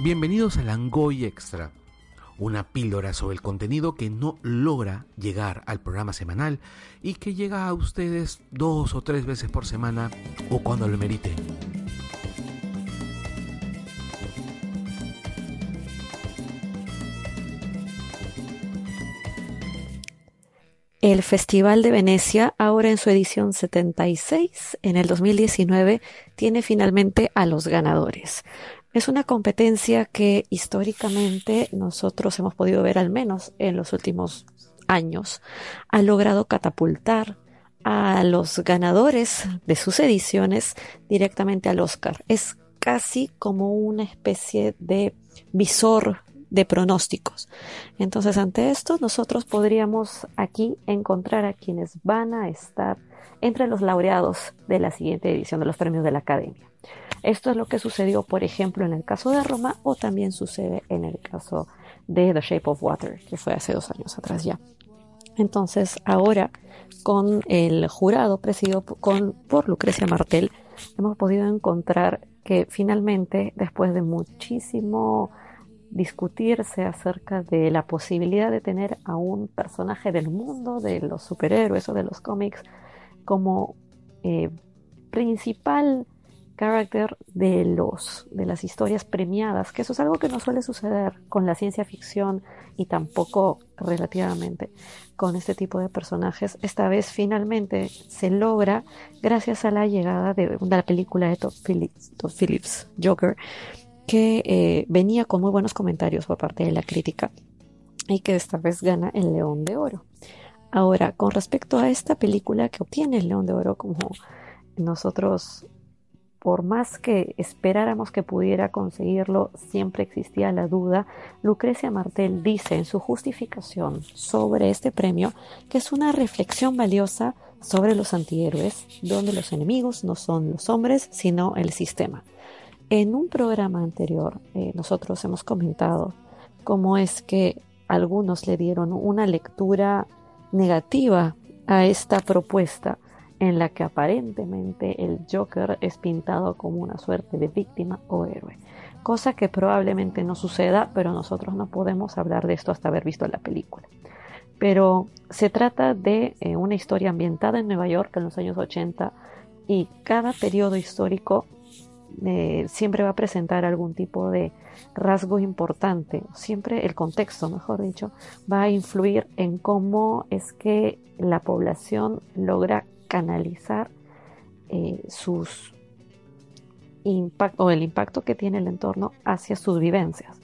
Bienvenidos a Langoy Extra, una píldora sobre el contenido que no logra llegar al programa semanal y que llega a ustedes dos o tres veces por semana o cuando lo merite. El Festival de Venecia, ahora en su edición 76, en el 2019, tiene finalmente a los ganadores. Es una competencia que históricamente nosotros hemos podido ver al menos en los últimos años. Ha logrado catapultar a los ganadores de sus ediciones directamente al Oscar. Es casi como una especie de visor de pronósticos. Entonces, ante esto, nosotros podríamos aquí encontrar a quienes van a estar entre los laureados de la siguiente edición de los premios de la Academia. Esto es lo que sucedió, por ejemplo, en el caso de Roma o también sucede en el caso de The Shape of Water, que fue hace dos años atrás ya. Entonces, ahora, con el jurado presidido por Lucrecia Martel, hemos podido encontrar que finalmente, después de muchísimo discutirse acerca de la posibilidad de tener a un personaje del mundo de los superhéroes o de los cómics como eh, principal carácter de los de las historias premiadas, que eso es algo que no suele suceder con la ciencia ficción y tampoco relativamente con este tipo de personajes. Esta vez finalmente se logra gracias a la llegada de la película de Todd Phillips, Joker, que eh, venía con muy buenos comentarios por parte de la crítica y que esta vez gana el León de Oro. Ahora, con respecto a esta película que obtiene el León de Oro como nosotros por más que esperáramos que pudiera conseguirlo, siempre existía la duda. Lucrecia Martel dice en su justificación sobre este premio que es una reflexión valiosa sobre los antihéroes, donde los enemigos no son los hombres, sino el sistema. En un programa anterior, eh, nosotros hemos comentado cómo es que algunos le dieron una lectura negativa a esta propuesta en la que aparentemente el Joker es pintado como una suerte de víctima o héroe, cosa que probablemente no suceda, pero nosotros no podemos hablar de esto hasta haber visto la película. Pero se trata de eh, una historia ambientada en Nueva York en los años 80 y cada periodo histórico eh, siempre va a presentar algún tipo de rasgo importante, siempre el contexto, mejor dicho, va a influir en cómo es que la población logra canalizar eh, sus impacto o el impacto que tiene el entorno hacia sus vivencias.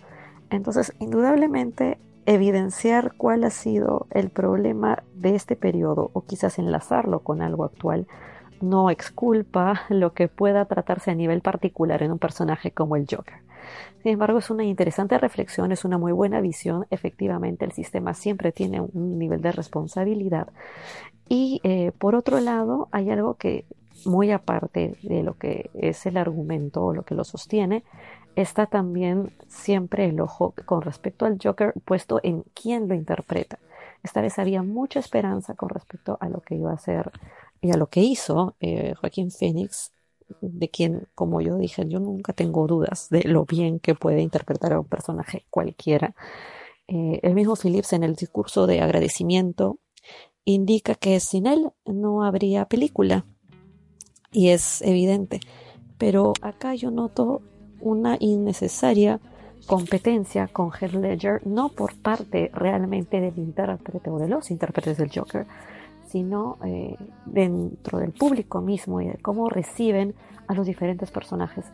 Entonces, indudablemente, evidenciar cuál ha sido el problema de este periodo o quizás enlazarlo con algo actual no exculpa lo que pueda tratarse a nivel particular en un personaje como el Joker. Sin embargo, es una interesante reflexión, es una muy buena visión. Efectivamente, el sistema siempre tiene un nivel de responsabilidad y eh, por otro lado, hay algo que, muy aparte de lo que es el argumento o lo que lo sostiene, está también siempre el ojo con respecto al Joker puesto en quién lo interpreta. Esta vez había mucha esperanza con respecto a lo que iba a hacer y a lo que hizo eh, Joaquín Phoenix, de quien, como yo dije, yo nunca tengo dudas de lo bien que puede interpretar a un personaje cualquiera. Eh, el mismo Phillips en el discurso de agradecimiento indica que sin él no habría película. Y es evidente. Pero acá yo noto una innecesaria competencia con Heath Ledger, no por parte realmente del intérprete o de los intérpretes del Joker, sino eh, dentro del público mismo y de cómo reciben a los diferentes personajes.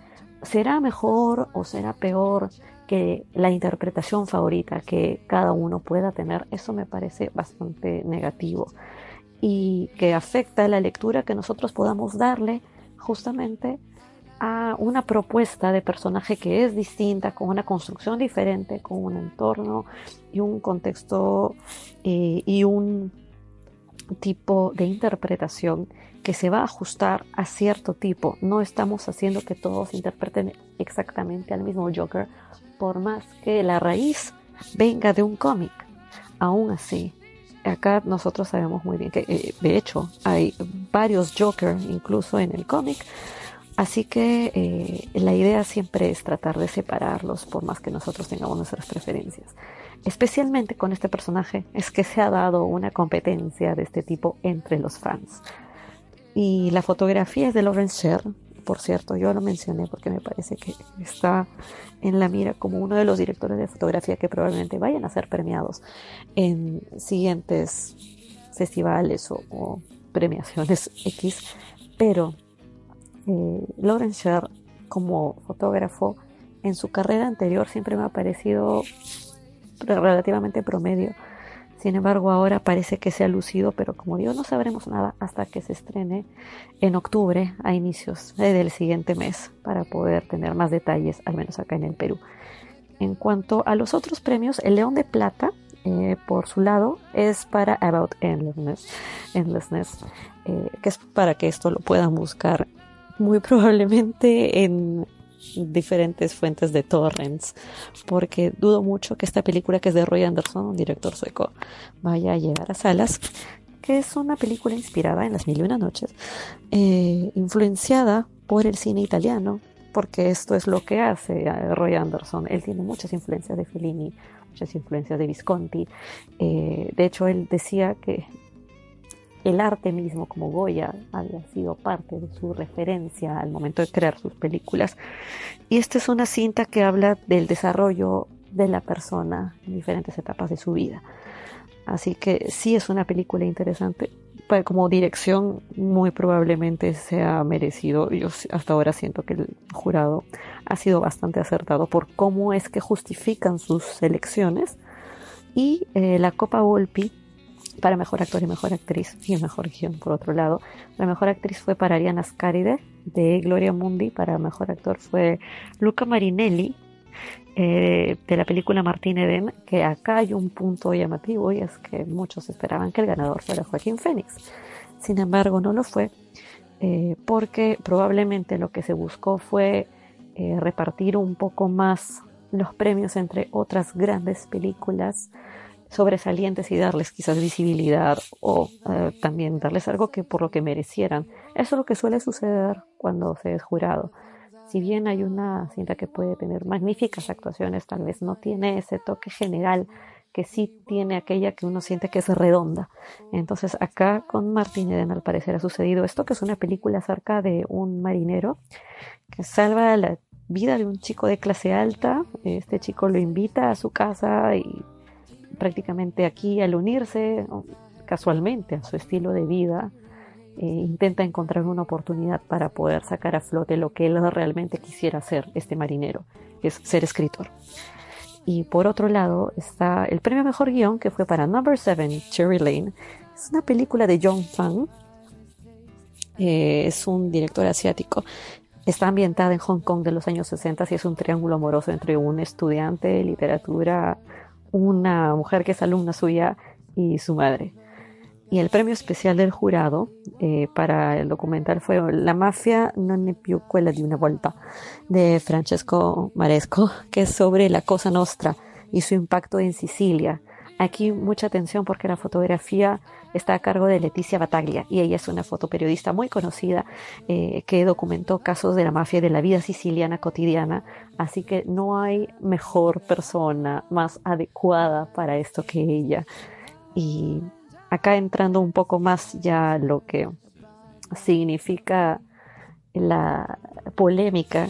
¿Será mejor o será peor que la interpretación favorita que cada uno pueda tener, eso me parece bastante negativo y que afecta la lectura que nosotros podamos darle justamente a una propuesta de personaje que es distinta, con una construcción diferente, con un entorno y un contexto eh, y un tipo de interpretación que se va a ajustar a cierto tipo. No estamos haciendo que todos interpreten exactamente al mismo Joker por más que la raíz venga de un cómic. Aún así, acá nosotros sabemos muy bien que, eh, de hecho, hay varios Joker incluso en el cómic. Así que eh, la idea siempre es tratar de separarlos por más que nosotros tengamos nuestras preferencias. Especialmente con este personaje es que se ha dado una competencia de este tipo entre los fans. Y la fotografía es de Lawrence Sher, por cierto, yo lo mencioné porque me parece que está en la mira como uno de los directores de fotografía que probablemente vayan a ser premiados en siguientes festivales o, premiaciones X, pero eh, Lawrence Sher como fotógrafo en su carrera anterior siempre me ha parecido relativamente promedio sin embargo, ahora parece que se ha lucido, pero como digo, no sabremos nada hasta que se estrene en octubre, a inicios del siguiente mes, para poder tener más detalles, al menos acá en el Perú. En cuanto a los otros premios, el León de Plata, eh, por su lado, es para About Endlessness, Endlessness eh, que es para que esto lo puedan buscar muy probablemente en diferentes fuentes de torrents, porque dudo mucho que esta película que es de Roy Anderson, un director sueco, vaya a llegar a salas, que es una película inspirada en Las Mil y Una Noches, eh, influenciada por el cine italiano, porque esto es lo que hace Roy Anderson. Él tiene muchas influencias de Fellini, muchas influencias de Visconti. Eh, de hecho, él decía que el arte mismo como Goya había sido parte de su referencia al momento de crear sus películas. Y esta es una cinta que habla del desarrollo de la persona en diferentes etapas de su vida. Así que sí es una película interesante. Como dirección muy probablemente se ha merecido. Yo hasta ahora siento que el jurado ha sido bastante acertado por cómo es que justifican sus selecciones. Y eh, la Copa Volpi para mejor actor y mejor actriz y mejor guion por otro lado. La mejor actriz fue para Ariana Scaride de Gloria Mundi, para mejor actor fue Luca Marinelli eh, de la película Martín Eden, que acá hay un punto llamativo y es que muchos esperaban que el ganador fuera Joaquín Phoenix. Sin embargo, no lo fue eh, porque probablemente lo que se buscó fue eh, repartir un poco más los premios entre otras grandes películas sobresalientes y darles quizás visibilidad o eh, también darles algo que por lo que merecieran. Eso es lo que suele suceder cuando se es jurado. Si bien hay una cinta que puede tener magníficas actuaciones, tal vez no tiene ese toque general que sí tiene aquella que uno siente que es redonda. Entonces acá con Martín Eden al parecer ha sucedido esto, que es una película acerca de un marinero que salva la vida de un chico de clase alta. Este chico lo invita a su casa y prácticamente aquí al unirse casualmente a su estilo de vida, eh, intenta encontrar una oportunidad para poder sacar a flote lo que él realmente quisiera hacer, este marinero, es ser escritor. Y por otro lado está el premio Mejor Guión que fue para Number 7, Cherry Lane. Es una película de John Fang. Eh, es un director asiático. Está ambientada en Hong Kong de los años 60 y es un triángulo amoroso entre un estudiante de literatura una mujer que es alumna suya y su madre. Y el premio especial del jurado eh, para el documental fue La mafia non ne più quella di una volta de Francesco Maresco, que es sobre la Cosa Nostra y su impacto en Sicilia. Aquí mucha atención porque la fotografía está a cargo de Leticia Bataglia y ella es una fotoperiodista muy conocida eh, que documentó casos de la mafia y de la vida siciliana cotidiana, así que no hay mejor persona más adecuada para esto que ella. Y acá entrando un poco más ya lo que significa la polémica,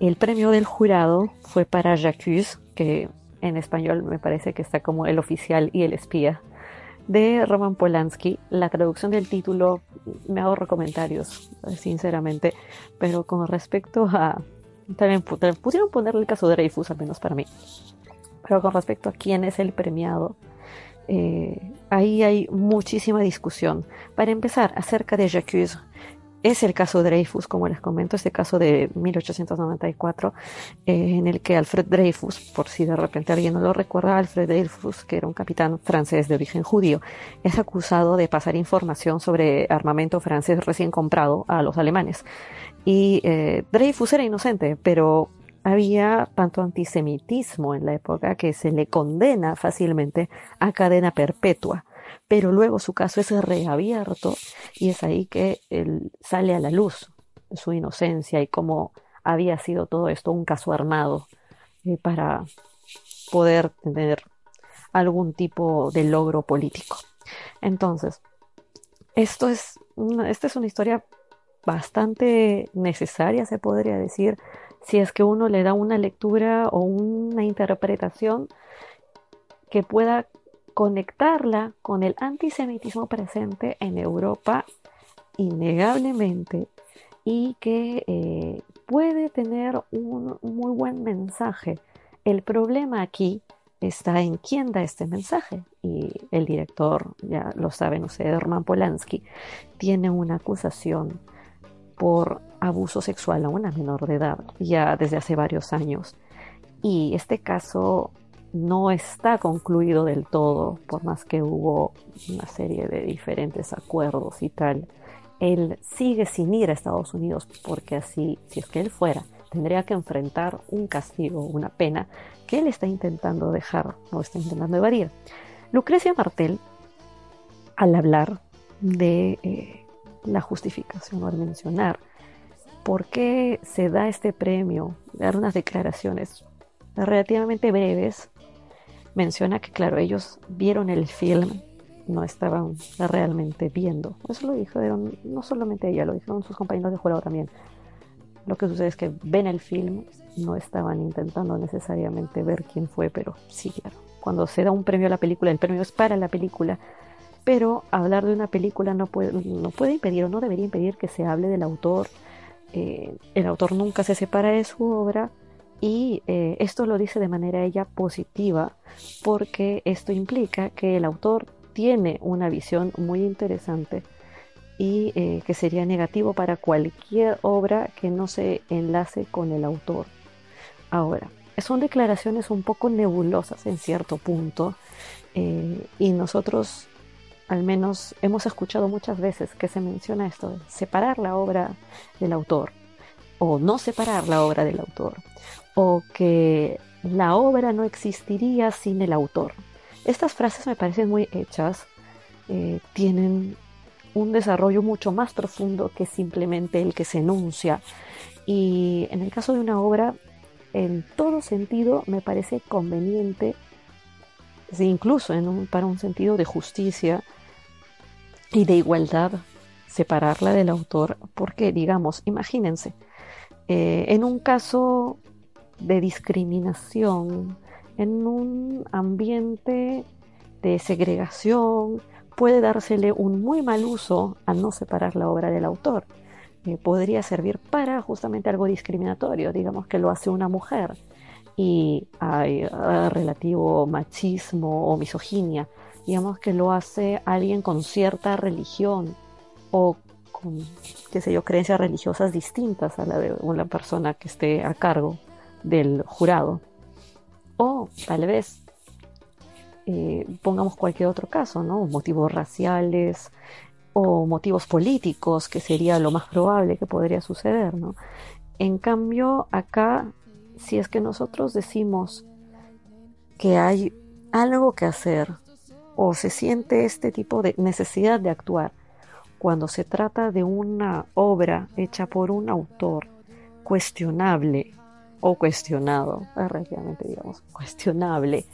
el premio del jurado fue para Jacques, que en español me parece que está como el oficial y el espía de Roman Polanski. La traducción del título me ahorro comentarios, sinceramente, pero con respecto a... También pudieron ponerle el caso de Dreyfus, al menos para mí. Pero con respecto a quién es el premiado, eh, ahí hay muchísima discusión. Para empezar, acerca de Jacques, es el caso Dreyfus, como les comento, este caso de 1894, eh, en el que Alfred Dreyfus, por si de repente alguien no lo recuerda, Alfred Dreyfus, que era un capitán francés de origen judío, es acusado de pasar información sobre armamento francés recién comprado a los alemanes. Y eh, Dreyfus era inocente, pero había tanto antisemitismo en la época que se le condena fácilmente a cadena perpetua, pero luego su caso es reabierto y es ahí que él sale a la luz su inocencia y cómo había sido todo esto un caso armado eh, para poder tener algún tipo de logro político. Entonces, esto es esta es una historia bastante necesaria, se podría decir, si es que uno le da una lectura o una interpretación que pueda conectarla con el antisemitismo presente en Europa innegablemente y que eh, puede tener un muy buen mensaje. El problema aquí está en quién da este mensaje. Y el director, ya lo saben ustedes, Roman Polanski, tiene una acusación por abuso sexual a una menor de edad ya desde hace varios años. Y este caso no está concluido del todo, por más que hubo una serie de diferentes acuerdos y tal. Él sigue sin ir a Estados Unidos porque así, si es que él fuera, tendría que enfrentar un castigo, una pena que él está intentando dejar o está intentando evadir. Lucrecia Martel, al hablar de eh, la justificación al mencionar por qué se da este premio, dar unas declaraciones relativamente breves, menciona que, claro, ellos vieron el film, no estaban realmente viendo. Eso lo dijeron, no solamente ella, lo dijeron sus compañeros de jurado también. Lo que sucede es que ven el film, no estaban intentando necesariamente ver quién fue, pero sí, claro. Cuando se da un premio a la película, el premio es para la película, pero hablar de una película no puede, no puede impedir o no debería impedir que se hable del autor. Eh, el autor nunca se separa de su obra y eh, esto lo dice de manera ella positiva porque esto implica que el autor tiene una visión muy interesante y eh, que sería negativo para cualquier obra que no se enlace con el autor. Ahora, son declaraciones un poco nebulosas en cierto punto eh, y nosotros al menos hemos escuchado muchas veces que se menciona esto separar la obra del autor o no separar la obra del autor o que la obra no existiría sin el autor. Estas frases me parecen muy hechas, eh, tienen un desarrollo mucho más profundo que simplemente el que se enuncia. Y en el caso de una obra, en todo sentido me parece conveniente, incluso para un sentido de justicia y de igualdad, separarla del autor, porque digamos, imagínense, eh, en un caso de discriminación, en un ambiente de segregación, puede dársele un muy mal uso a no separar la obra del autor. Eh, podría servir para justamente algo discriminatorio, digamos que lo hace una mujer y hay ah, relativo machismo o misoginia, digamos que lo hace alguien con cierta religión o con, qué sé yo, creencias religiosas distintas a la de una persona que esté a cargo del jurado. O tal vez eh, pongamos cualquier otro caso, ¿no? Motivos raciales o motivos políticos, que sería lo más probable que podría suceder, ¿no? En cambio, acá, si es que nosotros decimos que hay algo que hacer o se siente este tipo de necesidad de actuar cuando se trata de una obra hecha por un autor cuestionable o cuestionado, relativamente digamos, cuestionable,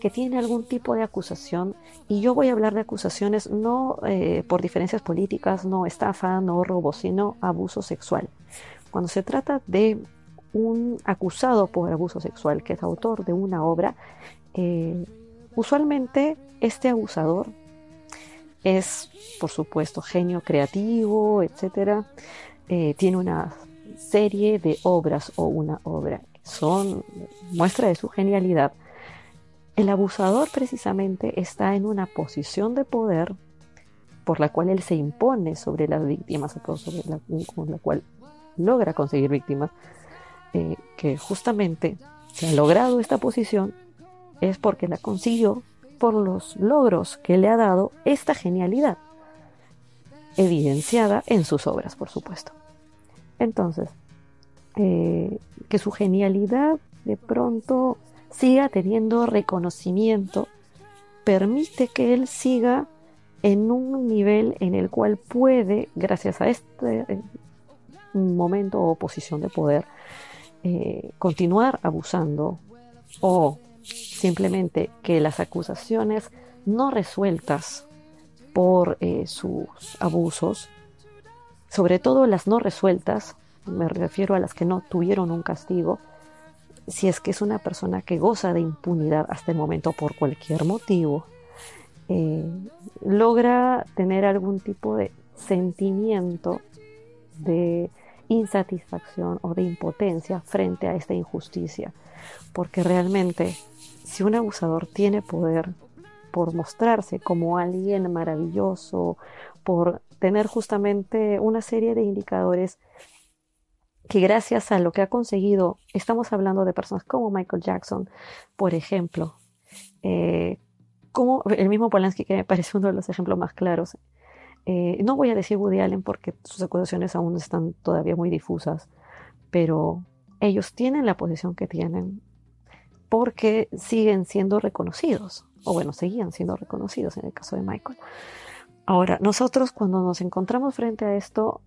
que tiene algún tipo de acusación, y yo voy a hablar de acusaciones no eh, por diferencias políticas, no estafa, no robo, sino abuso sexual. Cuando se trata de un acusado por abuso sexual que es autor de una obra, eh, usualmente este abusador es, por supuesto, genio creativo, etcétera, eh, tiene una serie de obras o una obra que son muestra de su genialidad el abusador precisamente está en una posición de poder por la cual él se impone sobre las víctimas, sobre la, la cual logra conseguir víctimas, eh, que justamente se ha logrado esta posición es porque la consiguió por los logros que le ha dado esta genialidad, evidenciada en sus obras, por supuesto. Entonces, eh, que su genialidad de pronto siga teniendo reconocimiento, permite que él siga en un nivel en el cual puede, gracias a este eh, momento o posición de poder, eh, continuar abusando o simplemente que las acusaciones no resueltas por sus abusos, sobre todo las no resueltas, me refiero a las que no tuvieron un castigo, si es que es una persona que goza de impunidad hasta el momento por cualquier motivo, eh, logra tener algún tipo de sentimiento de insatisfacción o de impotencia frente a esta injusticia. Porque realmente, si un abusador tiene poder por mostrarse como alguien maravilloso, por tener justamente una serie de indicadores que gracias a lo que ha conseguido, estamos hablando de personas como Michael Jackson, por ejemplo, eh, como el mismo Polanski, que me parece uno de los ejemplos más claros. Eh, no voy a decir Woody Allen porque sus acusaciones aún están todavía muy difusas, pero ellos tienen la posición que tienen porque siguen siendo reconocidos, o bueno, seguían siendo reconocidos en el caso de Michael. Ahora, nosotros cuando nos encontramos frente a esto,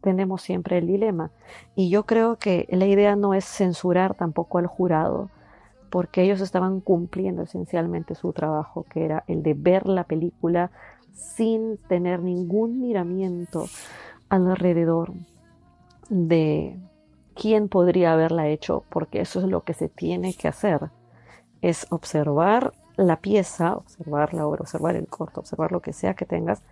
tenemos siempre el dilema. Y yo creo que la idea no es censurar tampoco al jurado, porque ellos estaban cumpliendo esencialmente su trabajo, que era el de ver la película sin tener ningún miramiento alrededor de quién podría haberla hecho, porque eso es lo que se tiene que hacer, es observar la pieza, observar la obra, observar el corto, observar lo que sea que tengas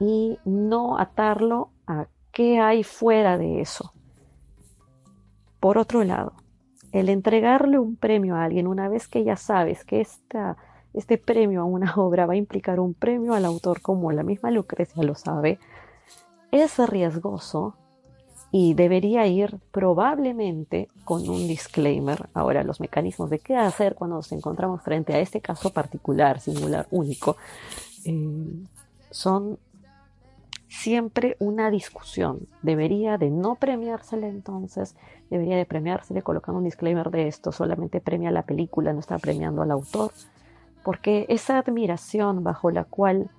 y no atarlo a qué hay fuera de eso. Por otro lado, el entregarle un premio a alguien una vez que ya sabes que esta, este premio a una obra va a implicar un premio al autor como la misma Lucrecia lo sabe, es riesgoso y debería ir probablemente con un disclaimer. Ahora, los mecanismos de qué hacer cuando nos encontramos frente a este caso particular, singular, único, eh, son siempre una discusión. Debería de no premiársele entonces, debería de premiársele colocando un disclaimer de esto, solamente premia la película, no está premiando al autor, porque esa admiración bajo la cual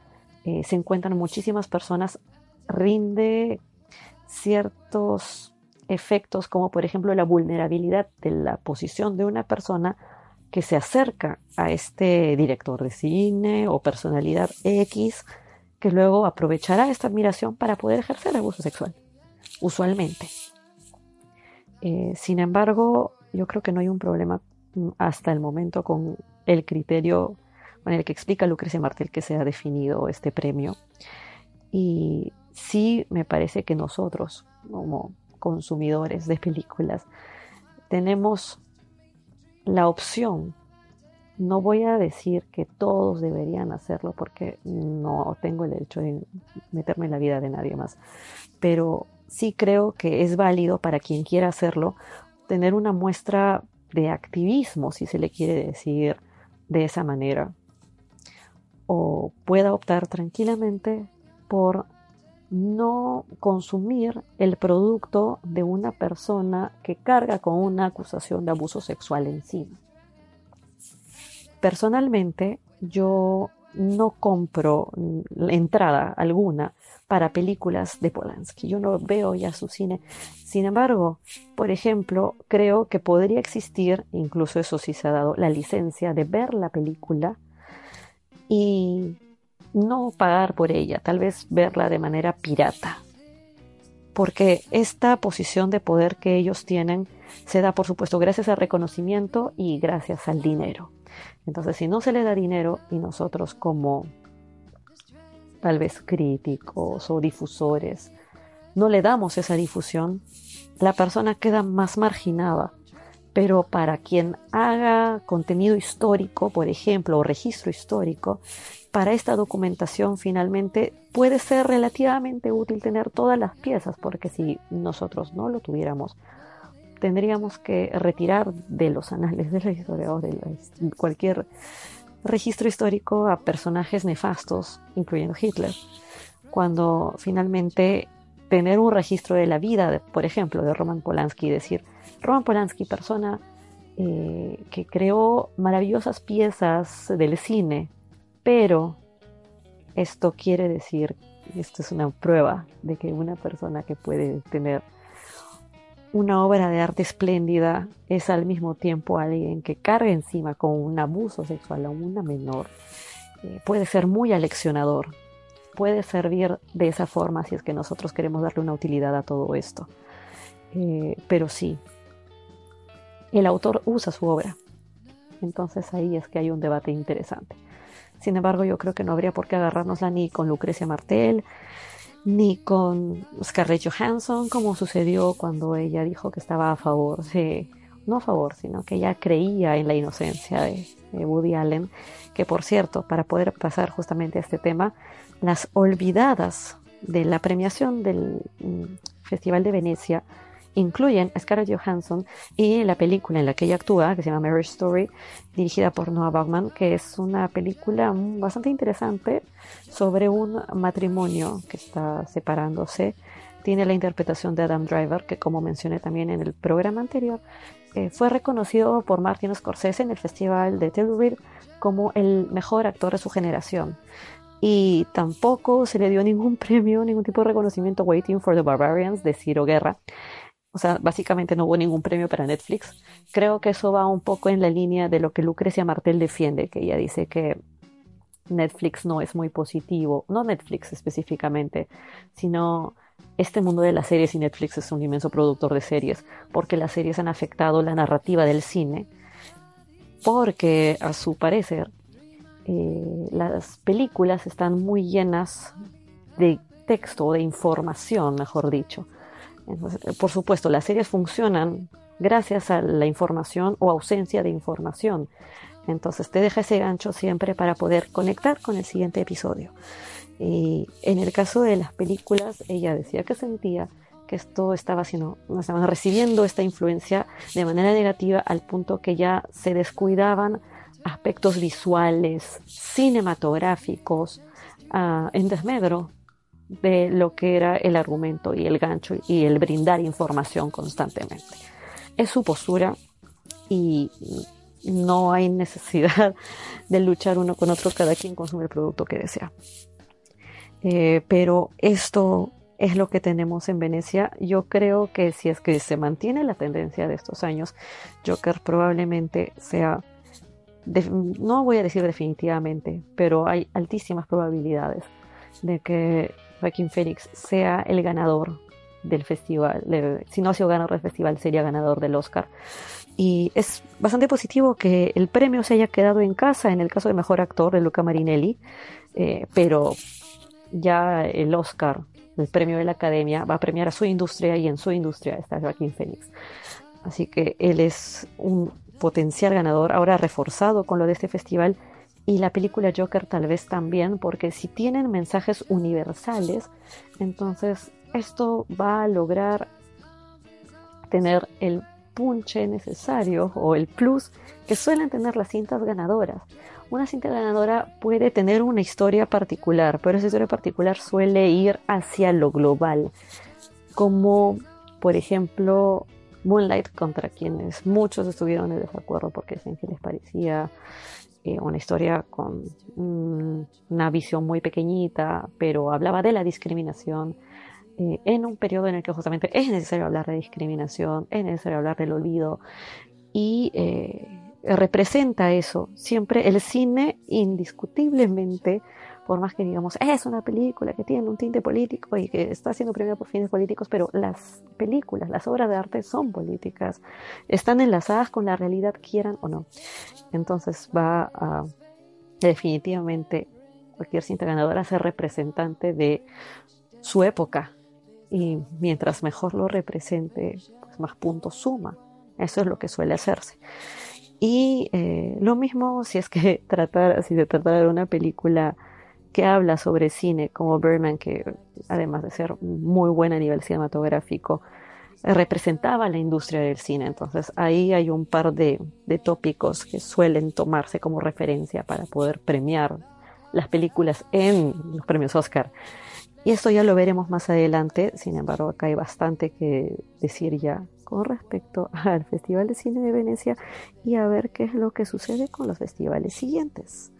eh, se encuentran muchísimas personas rinde ciertos efectos como por ejemplo la vulnerabilidad de la posición de una persona que se acerca a este director de cine o personalidad X que luego aprovechará esta admiración para poder ejercer abuso sexual, usualmente. Eh, sin embargo, yo creo que no hay un problema mm, hasta el momento con el criterio con el que explica Lucrecia Martel que se ha definido este premio. Y sí me parece que nosotros, como consumidores de películas, tenemos la opción. No voy a decir que todos deberían hacerlo porque no tengo el derecho de meterme en la vida de nadie más, pero sí creo que es válido para quien quiera hacerlo tener una muestra de activismo, si se le quiere decir de esa manera, o pueda optar tranquilamente por no consumir el producto de una persona que carga con una acusación de abuso sexual encima personalmente yo no compro entrada alguna para películas de Polanski. Yo no veo ya su cine. Sin embargo, por ejemplo, creo que podría existir, incluso eso sí se ha dado, la licencia de ver la película y no pagar por ella, tal vez verla de manera pirata. Porque esta posición de poder que ellos tienen se da, por supuesto, gracias al reconocimiento y gracias al dinero. Entonces, si no se le da dinero y nosotros como tal vez críticos o difusores no le damos esa difusión, la persona queda más marginada. Pero para quien haga contenido histórico, por ejemplo, o registro histórico, para esta documentación finalmente puede ser relativamente útil tener todas las piezas, porque si nosotros no lo tuviéramos, tendríamos que retirar de los anales de la historia o de cualquier registro histórico a personajes nefastos, incluyendo Hitler, cuando finalmente tener un registro de la vida, por ejemplo, de Roman Polanski y decir, Roman Polanski, persona eh, que creó maravillosas piezas del cine, pero esto quiere decir, esto es una prueba de que una persona que puede tener una obra de arte espléndida es al mismo tiempo alguien que carga encima con un abuso sexual a una menor, eh, puede ser muy aleccionador, puede servir de esa forma si es que nosotros queremos darle una utilidad a todo esto. Eh, pero sí, el autor usa su obra. Entonces ahí es que hay un debate interesante. Sin embargo, yo creo que no habría por qué agarrárnosla ni con Lucrecia Martel, ni con Scarlett Johansson, como sucedió cuando ella dijo que estaba a favor, no a favor, sino que ella creía en la inocencia de, de Woody Allen, que por cierto, para poder pasar justamente a este tema, las olvidadas de la premiación del mm, Festival de Venecia incluyen a Scarlett Johansson y la película en la que ella actúa, que se llama Marriage Story, dirigida por Noah Baumbach, que es una película bastante interesante sobre un matrimonio que está separándose. Tiene la interpretación de Adam Driver, que como mencioné también en el programa anterior, eh, fue reconocido por Martin Scorsese en el Festival de Telluride como el mejor actor de su generación y tampoco se le dio ningún premio, ningún tipo de reconocimiento Waiting for the Barbarians de Ciro Guerra. O sea, básicamente no hubo ningún premio para Netflix. Creo que eso va un poco en la línea de lo que Lucrecia Martel defiende, que ella dice que Netflix no es muy positivo, no Netflix específicamente, sino este mundo de las series y Netflix es un inmenso productor de series, porque las series han afectado la narrativa del cine, porque a su parecer eh, las películas están muy llenas de texto, de información, mejor dicho. Por supuesto, las series funcionan gracias a la información o ausencia de información. Entonces te deja ese gancho siempre para poder conectar con el siguiente episodio. Y en el caso de las películas, ella decía que sentía que esto estaba haciendo, estaban recibiendo esta influencia de manera negativa al punto que ya se descuidaban aspectos visuales, cinematográficos, uh, en desmedro de lo que era el argumento y el gancho y el brindar información constantemente. Es su postura y no hay necesidad de luchar uno con otro, cada quien consume el producto que desea. Eh, pero esto es lo que tenemos en Venecia. Yo creo que si es que se mantiene la tendencia de estos años, Joker probablemente sea no voy a decir definitivamente, pero hay altísimas probabilidades de que Joaquín Félix sea el ganador del festival. si no ha sido ganador del festival, sería ganador del Oscar. Y es bastante positivo que el premio se haya quedado en casa en el caso de mejor actor de Luca Marinelli, eh, pero ya el Oscar, el premio de la Academia, va a premiar a su industria y en su industria está Joaquín Félix. Así que él es un potencial ganador, ahora reforzado con lo de este festival, y la película Joker tal vez también, porque si tienen mensajes universales, entonces esto va a lograr tener el punche necesario o el plus que suelen tener las cintas ganadoras. Una cinta ganadora puede tener una historia particular, pero esa historia particular suele ir hacia lo global, como por ejemplo Moonlight, contra quienes muchos estuvieron en desacuerdo porque decían que les parecía eh, una historia con una visión muy pequeñita, pero hablaba de la discriminación eh, en un periodo en el que justamente es necesario hablar de discriminación, es necesario hablar del olvido y eh, representa eso. Siempre el cine indiscutiblemente por más que digamos, es una película que tiene un tinte político y que está siendo premiada por fines políticos, pero las películas, las obras de arte son políticas, están enlazadas con la realidad, quieran o no. Entonces va a definitivamente cualquier cinta ganadora a ser representante de su época y mientras mejor lo represente, pues más puntos suma. Eso es lo que suele hacerse. Y eh, lo mismo si es que tratar, si se tratara de una película que habla sobre cine, como Berman, que además de ser muy buena a nivel cinematográfico, representaba la industria del cine. Entonces ahí hay un par de, tópicos que suelen tomarse como referencia para poder premiar las películas en los premios Oscar. Y esto ya lo veremos más adelante, sin embargo acá hay bastante que decir ya con respecto al Festival de Cine de Venecia y a ver qué es lo que sucede con los festivales siguientes.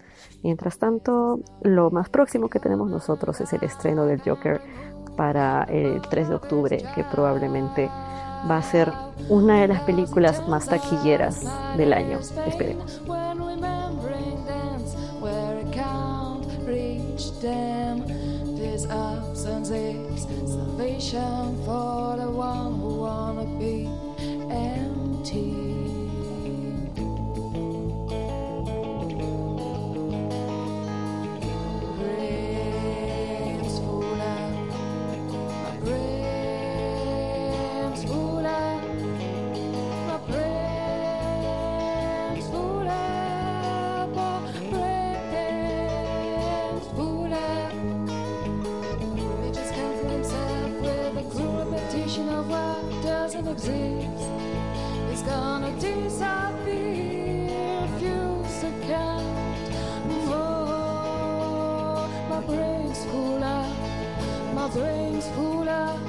Mientras tanto, lo más próximo que tenemos nosotros es el estreno del Joker para el 3 de octubre, que probablemente va a ser una de las películas más taquilleras del año. Esperemos. Brain's full up,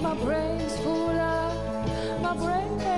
my brain's full up, my brain.